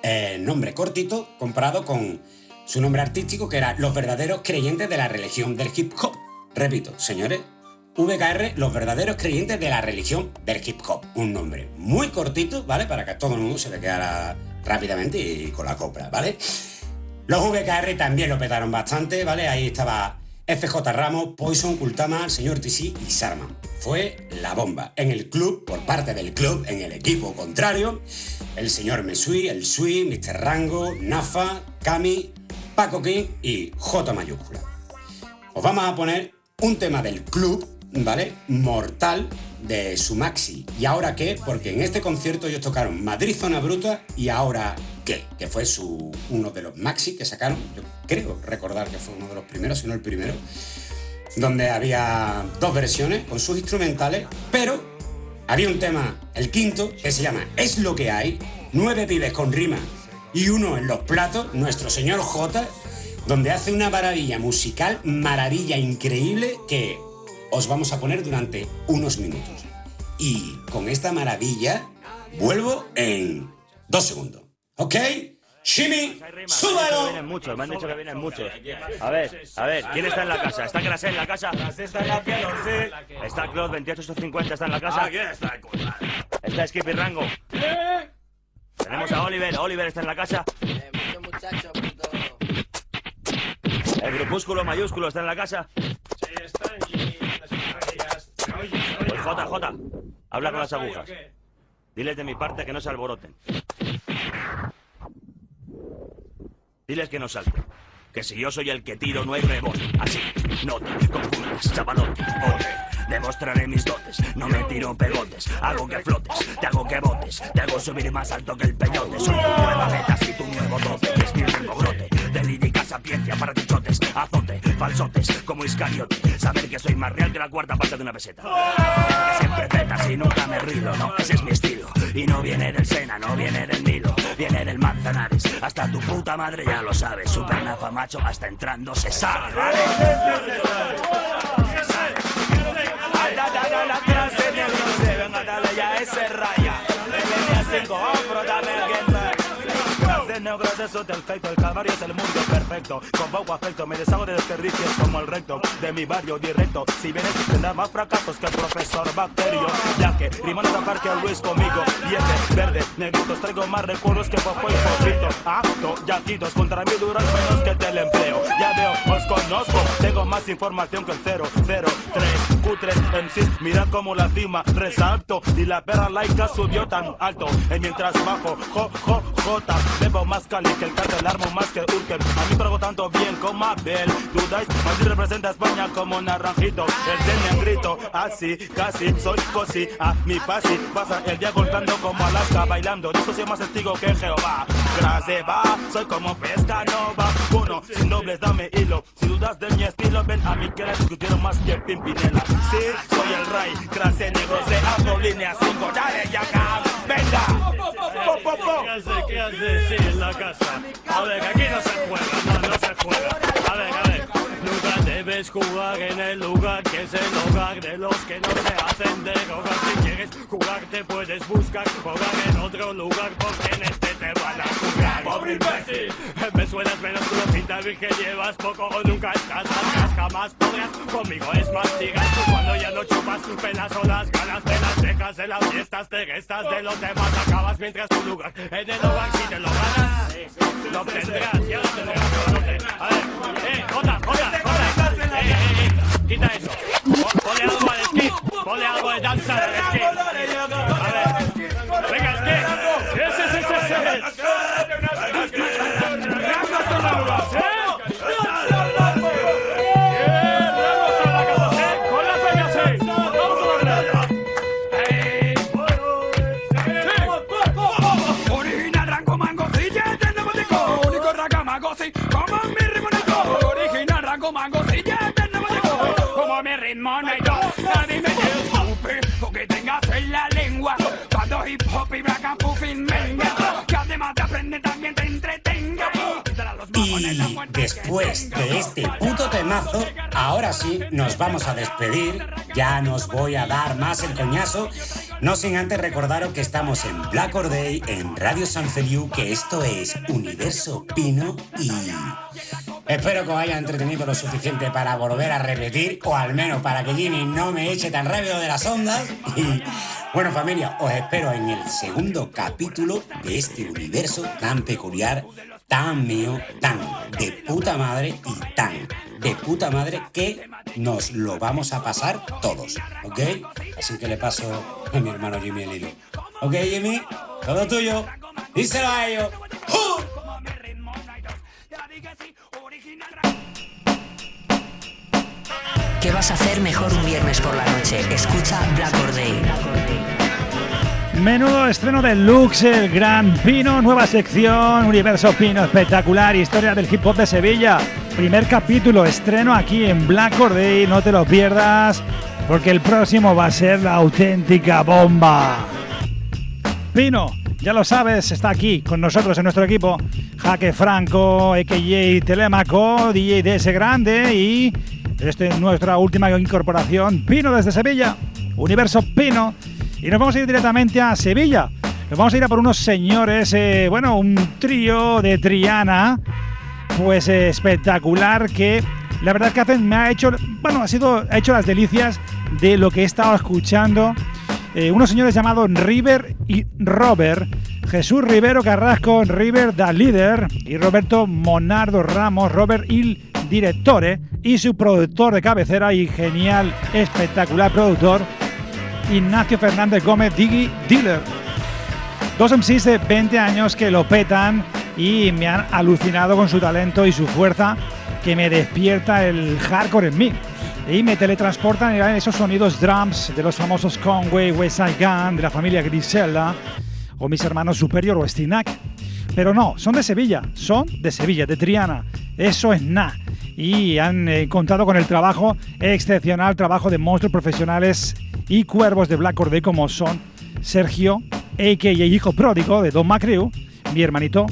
eh, nombre cortito, comparado con su nombre artístico que era Los verdaderos creyentes de la religión del hip hop. Repito, señores, VKR, los verdaderos creyentes de la religión del hip hop. Un nombre muy cortito, ¿vale? Para que todo el mundo se le quedara rápidamente y con la copla, ¿vale? Los VKR también lo petaron bastante, ¿vale? Ahí estaba FJ Ramos, Poison, Kultama, el señor TC y Sarman. Fue la bomba. En el club, por parte del club, en el equipo contrario, el señor Mesui, el Sui, Mr. Rango, Nafa, Kami, Paco King y J mayúscula. Os vamos a poner un tema del club, ¿vale? Mortal de su maxi. ¿Y ahora qué? Porque en este concierto ellos tocaron Madrid Zona Bruta y ahora qué, que fue su, uno de los maxi que sacaron. Yo creo recordar que fue uno de los primeros, si no el primero, donde había dos versiones con sus instrumentales, pero había un tema, el quinto, que se llama Es lo que hay, nueve pibes con rima y uno en los platos, nuestro señor J, donde hace una maravilla musical, maravilla increíble que os vamos a poner durante unos minutos. Y con esta maravilla vuelvo en dos segundos. ¿Ok? Shimmy, súbalo. Vienen muchos, me han dicho que vienen muchos. A ver, a ver, ¿quién está en la casa? ¿Está Clase en la casa? está en la sí. ¿Está Claude 28850 está en la casa? Ah, ¿quién está? ¿Está Skippy Rango? Tenemos a Oliver, Oliver está en la casa. El grupúsculo mayúsculo está en la casa. Pues JJ, habla con las agujas. Diles de mi parte que no se alboroten. Diles que no salten. Que si yo soy el que tiro no hay rebote. Así, no te confundas, chavalote. Ole, demostraré mis dotes. No me tiro pegotes, hago que flotes, te hago que botes, te hago subir más alto que el peyote. Soy tu nueva meta, si tu nuevo que es mi ritmo brote. De lírica sapiencia para dichotes, azote, falsotes, como Iscariote. Saber que soy más real que la cuarta parte de una peseta. Siempre petas y nunca me rilo, no, ese es mi estilo. Y no viene del Sena, no viene del Nilo, viene del Manzanares. Hasta tu puta madre ya lo sabe, super nafa macho, hasta entrando se sabe, ese raya. Venga, cinco, hombro, dame el gameplay. Clase negro, eso del efecto, el calvario es el mundo perfecto. Con poco afecto, me deshago de desperdicios como el recto de mi barrio directo. Si vienes, tendrás más fracasos que el profesor Bacterio. Ya que riman a tapar que Luis conmigo. Viene verde, negritos, traigo más recuerdos que Popo y Pochito. Acto, yaquitos, contra mí duras menos que teleempleo. Ya veo, os conozco, tengo más información que el 003. Cutres MCs, mira como la cima resalto. Y la perra laica subió tan alto. Y mientras bajo, jo, jo, jota, bebo más cali que el cartel, armo más que Urkel. A mí trago tanto bien como Abel. Dudáis, Madrid representa a España como naranjito. El de negrito, así, casi, soy cosi. A mi pasi, pasa el día golpeando como Alaska, bailando. De eso soy más testigo que Jehová. Gracias, va, soy como pesca nova. Uno, sin dobles, dame hilo. Si dudas de mi estilo, ven a mi que la discutieron más que Pimpinela. Sí, soy el rey, clase negro, se abro línea 5, dale ya acá, venga. ¿Qué hace? ¿Qué hace? Sí, en la casa. A ver, aquí no se juega, no, no se juega. Debes jugar en el lugar que es el hogar de los que no se hacen de rogar. Si quieres jugar te puedes buscar. Jugar en otro lugar porque en este te van a jugar. ¡Pobre imbécil! [LAUGHS] Me suenas menos lo pintas que llevas poco o nunca estás atrás. Jamás podrás, conmigo es más digas. Cuando ya no chupas tus penas o las ganas de las dejas en las fiestas, te restas de los demás. Acabas mientras tu lugar en el hogar si te lo ganas. Lo obtendrás, ya lo tendrás. lo. A ver, eh, Jota, Jota, Quita eso. Po- Ponle algo al skip. Ponle algo de danza al skip. A ver. Venga. Ese, ese, ese, ese. Después de este puto temazo, ahora sí nos vamos a despedir. Ya nos voy a dar más el coñazo. No sin antes recordaros que estamos en Black Or Day, en Radio San Feliu, que esto es Universo Pino y. Espero que os haya entretenido lo suficiente para volver a repetir, o al menos para que Jimmy no me eche tan rápido de las ondas. Y bueno, familia, os espero en el segundo capítulo de este universo tan peculiar, tan mío, tan de puta madre y tan de puta madre que nos lo vamos a pasar todos, ¿ok? Así que le paso a mi hermano Jimmy el hilo. ¿Ok, Jimmy? Todo tuyo. Díselo a ellos. ¿Qué vas a hacer mejor un viernes por la noche? Escucha Black Or Day. Menudo estreno de Lux, el Gran Pino, nueva sección, Universo Pino espectacular, historia del hip hop de Sevilla. Primer capítulo, estreno aquí en Black Or Day, no te lo pierdas, porque el próximo va a ser la auténtica bomba. Pino, ya lo sabes, está aquí con nosotros en nuestro equipo. Jaque Franco, AKJ Telemaco, DJ DS Grande y este es nuestra última incorporación, Pino desde Sevilla, Universo Pino. Y nos vamos a ir directamente a Sevilla. Nos vamos a ir a por unos señores, eh, bueno, un trío de Triana, pues eh, espectacular que la verdad que hacen, me ha hecho, bueno, ha sido, ha hecho las delicias de lo que he estado escuchando. Eh, unos señores llamados River y Robert, Jesús Rivero Carrasco, River da líder y Roberto Monardo Ramos, Robert il directore y su productor de cabecera y genial, espectacular productor, Ignacio Fernández Gómez, Diggy Dealer. Dos MCs de 20 años que lo petan y me han alucinado con su talento y su fuerza que me despierta el hardcore en mí. Y me teletransportan a esos sonidos drums de los famosos Conway, West Side Gun, de la familia Griselda, o mis hermanos Superior o Stinac. Pero no, son de Sevilla, son de Sevilla, de Triana. Eso es nada. Y han eh, contado con el trabajo excepcional, trabajo de monstruos profesionales y cuervos de Black Or Day como son Sergio, a.k.a. hijo pródigo de Don Macrew, mi hermanito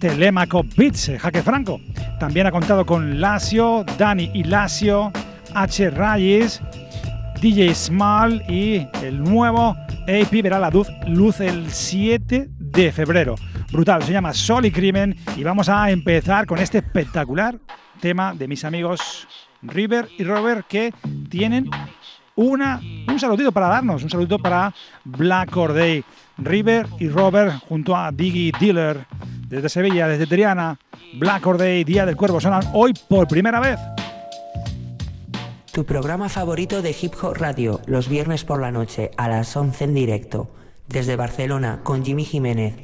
Telemaco eh, Jaque Franco. También ha contado con Lacio, Dani y Lacio, H. Reyes, DJ Small y el nuevo AP verá la luz, luz el 7 de febrero. Brutal, se llama Sol y Crimen y vamos a empezar con este espectacular tema de mis amigos River y Robert que tienen un saludito para darnos, un saludito para Black Or Day. River y Robert junto a Diggy Dealer desde Sevilla, desde Triana, Black Or Day, Día del Cuervo, sonan hoy por primera vez. Tu programa favorito de Hip Hop Radio, los viernes por la noche a las 11 en directo. Desde Barcelona con Jimmy Jiménez.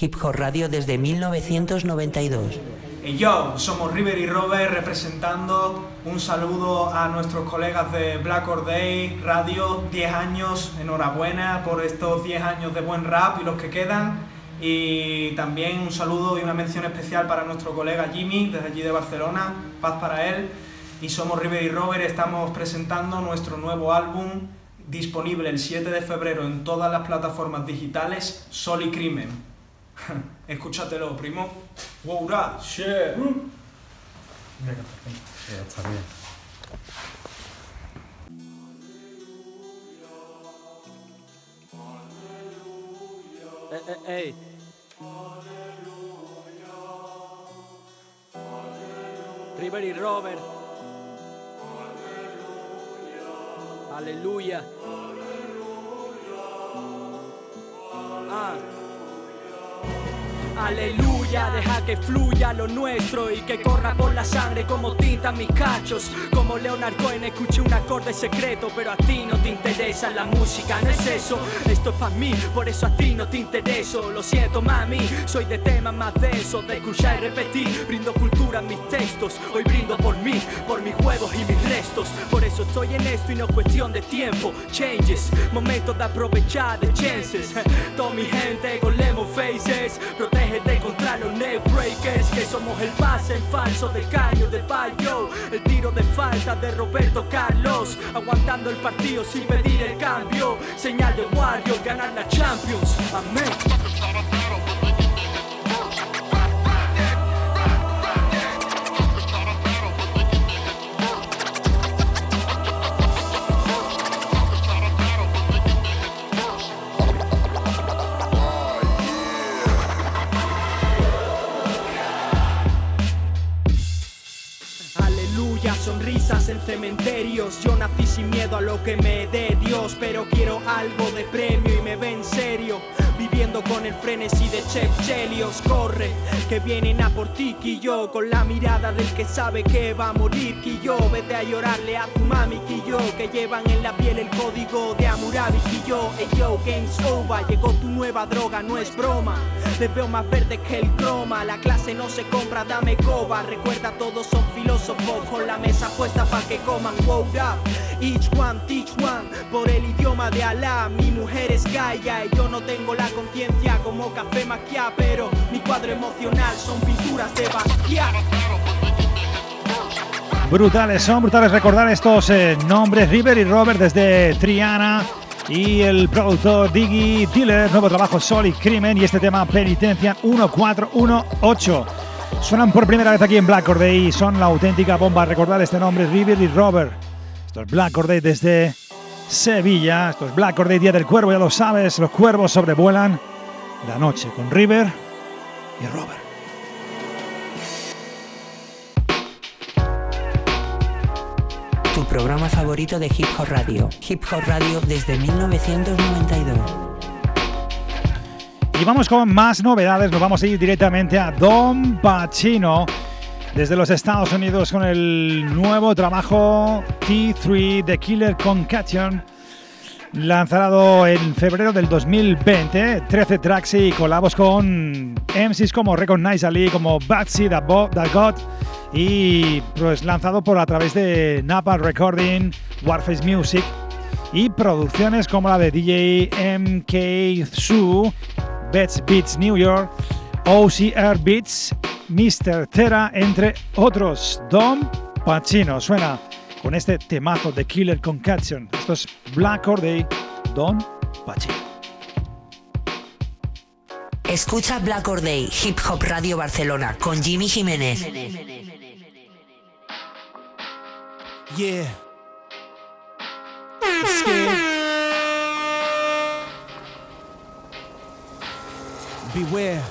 Hip Hop Radio desde 1992. Y yo, somos River y Robert representando un saludo a nuestros colegas de Black Or Day Radio, 10 años, enhorabuena por estos 10 años de buen rap y los que quedan. Y también un saludo y una mención especial para nuestro colega Jimmy, desde allí de Barcelona, paz para él. Y somos River y Robert, estamos presentando nuestro nuevo álbum disponible el 7 de febrero en todas las plataformas digitales, Sol y Crimen. [LAUGHS] Escúchatelo, primo. Wow, ra, shit. Ya está bien. Eh, eh, ey. River y Robert. Aleluya. Ah. Aleluya, deja que fluya lo nuestro y que corra por la sangre como tinta mis cachos. Como Leonard Cohen escuché un acorde secreto, pero a ti no te interesa la música, no es eso. Esto es para mí, por eso a ti no te intereso. Lo siento, mami, soy de temas más densos, de escuchar y repetir. Brindo cultura en mis textos, hoy brindo por mí, por mis juegos y mis restos. Por eso estoy en esto y no es cuestión de tiempo. Changes, momentos de aprovechar de chances. [LAUGHS] Toda mi gente con lemon faces, protege de contra los breakers Que somos el pase en falso de caño de Bayo El tiro de falta de Roberto Carlos Aguantando el partido sin pedir el cambio. Señal de Wario, ganar la Champions. Amén cementerios. Yo nací sin miedo a lo que me dé Dios, pero quiero algo de premio y me ve en serio. Con el frenesí de Chef Chelios, corre, que vienen a por ti, yo, con la mirada del que sabe que va a morir, yo, vete a llorarle a tu mami, yo, que llevan en la piel el código de Amurabi, yo, hey yo, game's over, llegó tu nueva droga, no es broma, les veo más verde que el croma, la clase no se compra, dame coba, recuerda todos son filósofos, con la mesa puesta pa' que coman, wow up, each one, teach one, por el idioma de Alá, mi mujer es Gaia y yo no tengo la conciencia como café maquia, pero mi cuadro emocional son pinturas de Basquiat. Brutales, son brutales recordar estos eh, nombres. River y Robert desde Triana y el productor Diggy Tiller, nuevo trabajo Sol y Crimen y este tema Penitencia 1418. Suenan por primera vez aquí en Black Corday y son la auténtica bomba. Recordar este nombre, River y Robert. Esto es Black Corday desde Sevilla. Esto es Black Day, Día del Cuervo, ya lo sabes. Los cuervos sobrevuelan la noche con River y Robert. Tu programa favorito de Hip Hop Radio. Hip Hop Radio desde 1992. Y vamos con más novedades. Nos vamos a ir directamente a Don Pacino desde los Estados Unidos con el nuevo trabajo T3 The Killer Concation, lanzado en febrero del 2020. 13 tracks y colabos con MCs como Recognize Ali, como Batsy, The, God, y pues lanzado por a través de Napa Recording, Warface Music y producciones como la de DJ MK Sue, Bets Beats New York, OCR Beats Mr. Terra, entre otros. Don Pacino suena con este temazo de Killer Concaction. Esto es Black Or Day, Don Pacino. Escucha Black Or Day, Hip Hop Radio Barcelona, con Jimmy Jiménez. Yeah. Beware.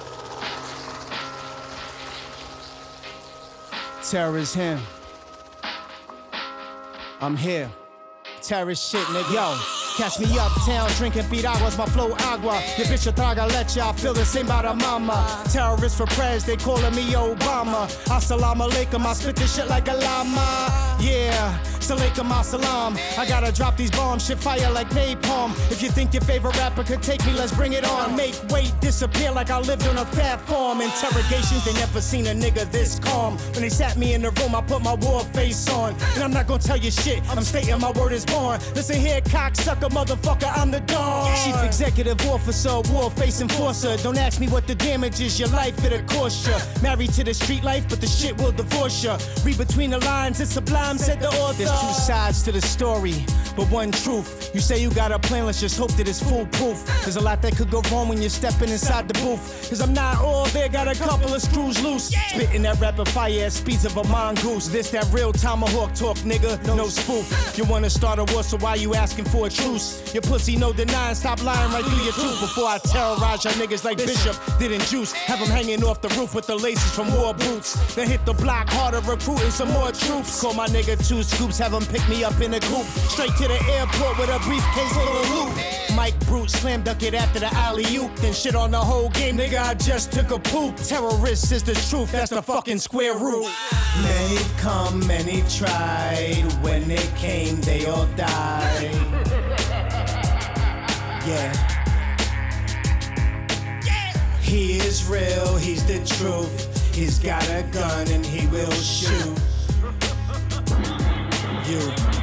Terror is him. I'm here. Terrorist shit, nigga. Yo. Catch me uptown drinking piraguas, my flow agua. Your bitch a traga leche, I feel the same about a mama. Terrorists for prayers, they calling me Obama. Assalamu alaikum, I spit this shit like a llama. Yeah. Salaikum salam. I gotta drop these bombs, shit fire like napalm. If you think your favorite rapper could take me, let's bring it on. Make weight disappear like I lived on a fat farm. Interrogations, they never seen a nigga this calm. When they sat me in the room, I put my war face on. And I'm not gonna tell you shit, I'm stating my word is born. Listen here, cocksucker, motherfucker, I'm the dog. Chief executive officer, war face enforcer. Don't ask me what the damage is, your life it'll cost ya. Married to the street life, but the shit will divorce ya. Read between the lines, it's sublime, said the author two sides to the story, but one truth. You say you got a plan, let's just hope that it's foolproof. There's a lot that could go wrong when you're stepping inside the booth. Cause I'm not all there, got a couple of screws loose. Spitting that rapid fire at speeds of a mongoose. This that real tomahawk talk, nigga, no spoof. You wanna start a war, so why you asking for a truce? Juice. Your pussy no denying, stop lying right through your tooth before I terrorize your niggas like Bishop didn't juice. Have them hanging off the roof with the laces from war boots. Then hit the block harder, recruiting some more troops. Call my nigga two scoops, have them pick me up in a coupe. Straight to the airport with a briefcase full of loot. Mike Brute slam dunk it after the alley oop. Then shit on the whole game, nigga. I just took a poop. Terrorists is the truth, that's the fucking square root. Many come, many tried. When they came, they all died. Yeah. He is real, he's the truth. He's got a gun and he will shoot. You.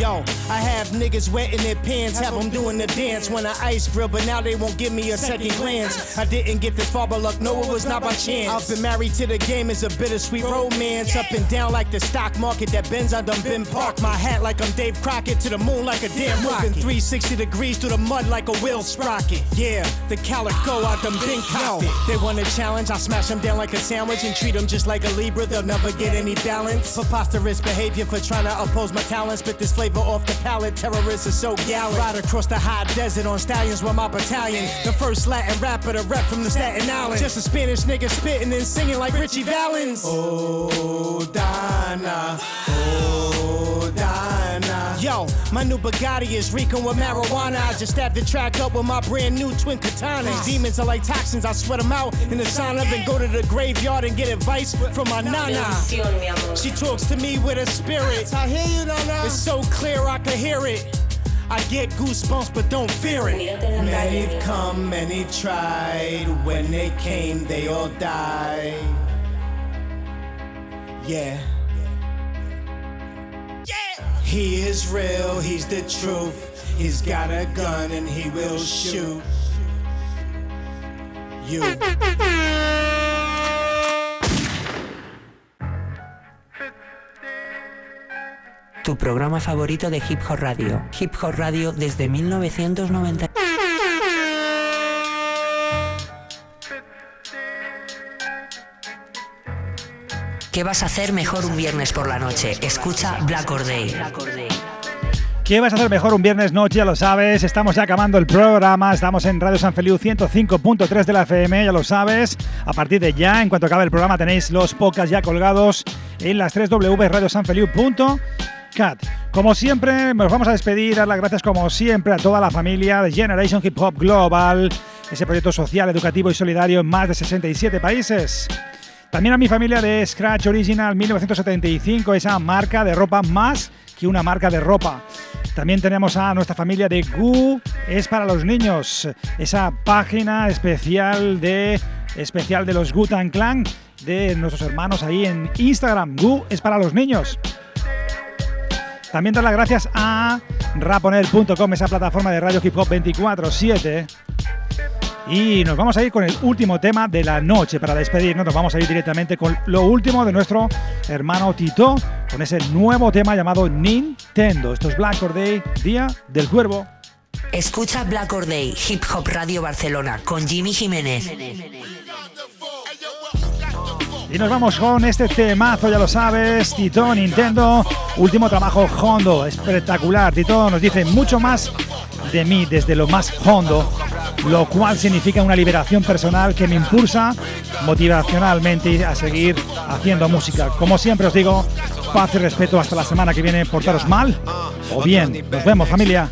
Yo, I have niggas wetting their pants, have them doing the dance when I ice grill, but now they won't give me a second glance. I didn't get this far, but luck, no, it was not by chance. I've been married to the game, it's a bittersweet romance. Up and down like the stock market that bends, I done been parked. My hat like I'm Dave Crockett, to the moon like a damn rocket. 360 degrees through the mud like a wheel sprocket. Yeah, the calico, I done been cocked. They want a challenge, I smash them down like a sandwich and treat them just like a Libra, they'll never get any balance. Preposterous behavior for trying to oppose my talents, but this flavor off the palate. Terrorists are so gallant. Ride across the hot desert on stallions with my battalion. The first Latin rapper to rep from the Staten Island. Just a Spanish nigga spitting and singing like Richie Valens. Oh, Donna. Oh. Yo, my new Bugatti is reeking with marijuana. I just stabbed the track up with my brand new twin katanas. Demons are like toxins, I sweat them out in the sauna. Then go to the graveyard and get advice from my nana. She talks to me with a spirit. I hear you, nana. It's so clear I can hear it. I get goosebumps, but don't fear it. Many've come, many tried. When they came, they all died. Yeah. He is real, he's the truth. He's got a gun and he will shoot. You. Tu programa favorito de Hip Hop Radio. Hip Hop Radio desde 1990. ¿Qué vas a hacer mejor un viernes por la noche? Escucha Black Or Day. ¿Qué vas a hacer mejor un viernes noche? Ya lo sabes. Estamos ya acabando el programa. Estamos en Radio San Feliu 105.3 de la FM, ya lo sabes. A partir de ya, en cuanto acabe el programa, tenéis los podcasts ya colgados en las 3 www.radiosanfeliu.cat. Como siempre, nos vamos a despedir, dar las gracias como siempre a toda la familia de Generation Hip Hop Global, ese proyecto social, educativo y solidario en más de 67 países. También a mi familia de Scratch Original 1975, esa marca de ropa más que una marca de ropa. También tenemos a nuestra familia de Goo, es para los niños, esa página especial de especial de los Gutan Clan de nuestros hermanos ahí en Instagram. Goo es para los niños. También dar las gracias a raponer.com, esa plataforma de radio hip hop 24/7 y nos vamos a ir con el último tema de la noche para despedirnos. Nos vamos a ir directamente con lo último de nuestro hermano Tito, con ese nuevo tema llamado Nintendo. Esto es Black Or Day, Día del Cuervo. Escucha Black Or Day, Hip Hop Radio Barcelona, con Jimmy Jiménez. Y nos vamos con este temazo, ya lo sabes, Tito, Nintendo, último trabajo Hondo, espectacular. Tito nos dice mucho más de mí desde lo más hondo, lo cual significa una liberación personal que me impulsa motivacionalmente a seguir haciendo música. Como siempre os digo, paz y respeto hasta la semana que viene, portaros mal o bien. Nos vemos familia.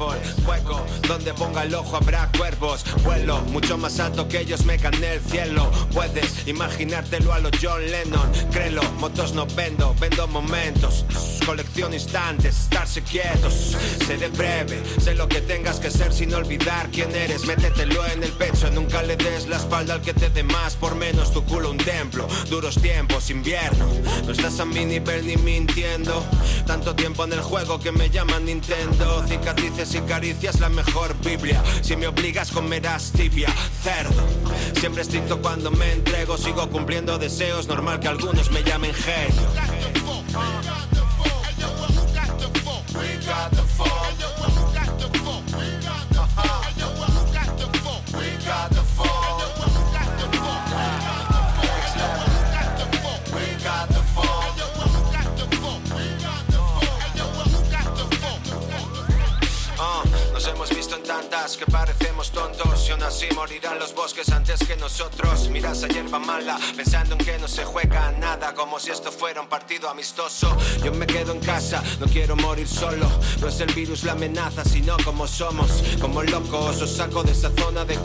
Donde ponga el ojo habrá cuervos. Vuelo mucho más alto que ellos me gané el cielo. Puedes imaginártelo a los John Lennon. Créelo, motos no vendo, vendo momentos. Colección instantes, estarse quietos. Seré breve, sé lo que tengas que ser sin olvidar quién eres. Métetelo en el pecho, nunca le des la espalda al que te dé más por menos. Tu culo un templo, duros tiempos, invierno. No estás a mi nivel ni mintiendo. Tanto tiempo en el juego que me llaman Nintendo. Cicatrices y caricias, la mejor Biblia. Si me obligas, comerás tibia, cerdo. Siempre estricto cuando me entrego, sigo cumpliendo deseos. Normal que algunos me llamen genio. que parecemos tontos y aún así morirán los bosques antes que nosotros. Mira esa hierba mala, pensando en que no se juega nada, como si esto fuera un partido amistoso. Yo me quedo en casa, no quiero morir solo. No es el virus la amenaza, sino como somos. Como locos os saco de esa zona de